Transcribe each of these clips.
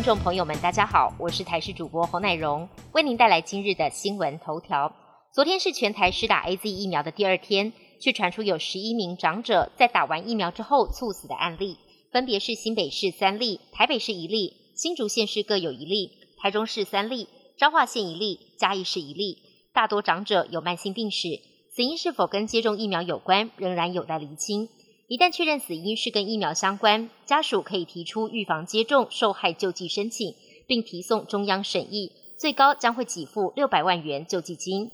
听众朋友们，大家好，我是台视主播侯乃荣，为您带来今日的新闻头条。昨天是全台施打 A Z 疫苗的第二天，却传出有十一名长者在打完疫苗之后猝死的案例，分别是新北市三例、台北市一例、新竹县市各有一例、台中市三例、彰化县一例、嘉义市一例。大多长者有慢性病史，死因是否跟接种疫苗有关，仍然有待厘清。一旦确认死因是跟疫苗相关，家属可以提出预防接种受害救济申请，并提送中央审议，最高将会给付六百万元救济金。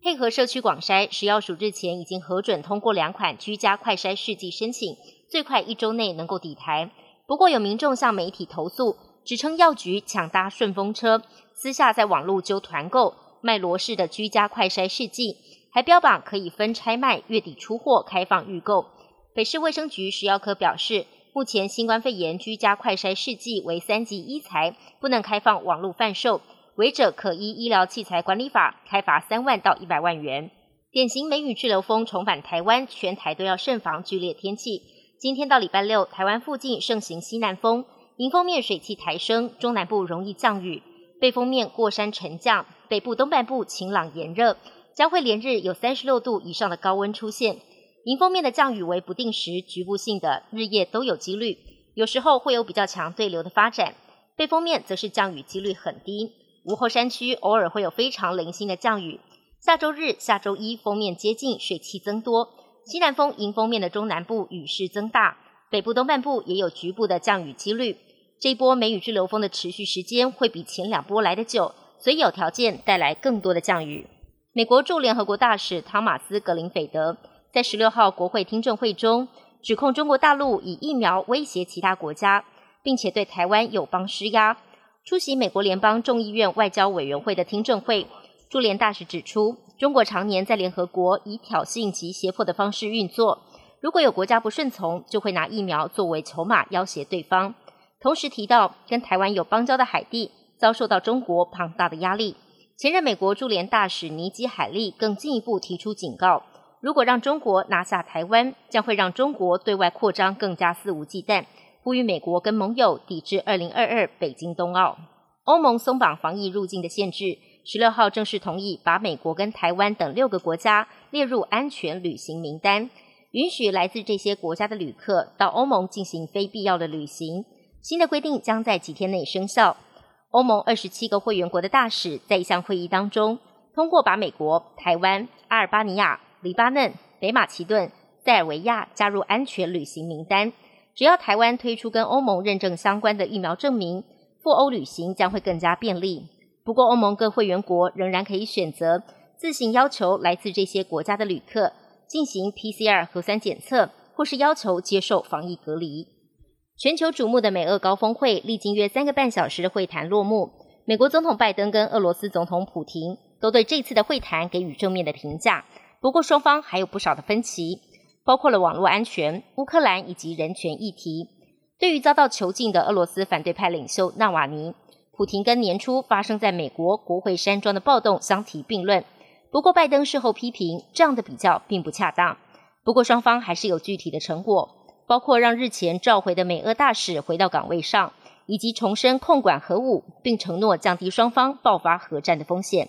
配合社区广筛，食药署日前已经核准通过两款居家快筛试剂申请，最快一周内能够抵台。不过有民众向媒体投诉，指称药局抢搭顺风车，私下在网络揪团购卖罗氏的居家快筛试剂，还标榜可以分拆卖，月底出货，开放预购。北市卫生局食药科表示，目前新冠肺炎居家快筛试剂为三级医材，不能开放网络贩售，违者可依医疗器材管理法开罚三万到一百万元。典型梅雨滞留风重返台湾，全台都要慎防剧烈天气。今天到礼拜六，台湾附近盛行西南风，迎风面水汽抬升，中南部容易降雨，背风面过山沉降，北部东半部晴朗炎热，将会连日有三十六度以上的高温出现。迎风面的降雨为不定时、局部性的，日夜都有几率，有时候会有比较强对流的发展。背风面则是降雨几率很低，午后山区偶尔会有非常零星的降雨。下周日、下周一风面接近，水汽增多，西南风迎风面的中南部雨势增大，北部东半部也有局部的降雨几率。这一波梅雨滞留风的持续时间会比前两波来得久，所以有条件带来更多的降雨。美国驻联合国大使汤马斯·格林菲德。在十六号国会听证会中，指控中国大陆以疫苗威胁其他国家，并且对台湾友邦施压。出席美国联邦众议院外交委员会的听证会，驻联大使指出，中国常年在联合国以挑衅及胁迫的方式运作，如果有国家不顺从，就会拿疫苗作为筹码要挟对方。同时提到，跟台湾有邦交的海地遭受到中国庞大的压力。前任美国驻联大使尼基海利更进一步提出警告。如果让中国拿下台湾，将会让中国对外扩张更加肆无忌惮。呼吁美国跟盟友抵制二零二二北京冬奥。欧盟松绑防疫入境的限制，十六号正式同意把美国跟台湾等六个国家列入安全旅行名单，允许来自这些国家的旅客到欧盟进行非必要的旅行。新的规定将在几天内生效。欧盟二十七个会员国的大使在一项会议当中通过把美国、台湾、阿尔巴尼亚。黎巴嫩、北马其顿、塞尔维亚加入安全旅行名单。只要台湾推出跟欧盟认证相关的疫苗证明，赴欧旅行将会更加便利。不过，欧盟各会员国仍然可以选择自行要求来自这些国家的旅客进行 PCR 核酸检测，或是要求接受防疫隔离。全球瞩目的美俄高峰会历经约三个半小时的会谈落幕。美国总统拜登跟俄罗斯总统普廷都对这次的会谈给予正面的评价。不过，双方还有不少的分歧，包括了网络安全、乌克兰以及人权议题。对于遭到囚禁的俄罗斯反对派领袖纳瓦尼，普廷跟年初发生在美国国会山庄的暴动相提并论。不过，拜登事后批评这样的比较并不恰当。不过，双方还是有具体的成果，包括让日前召回的美俄大使回到岗位上，以及重申控管核武，并承诺降低双方爆发核战的风险。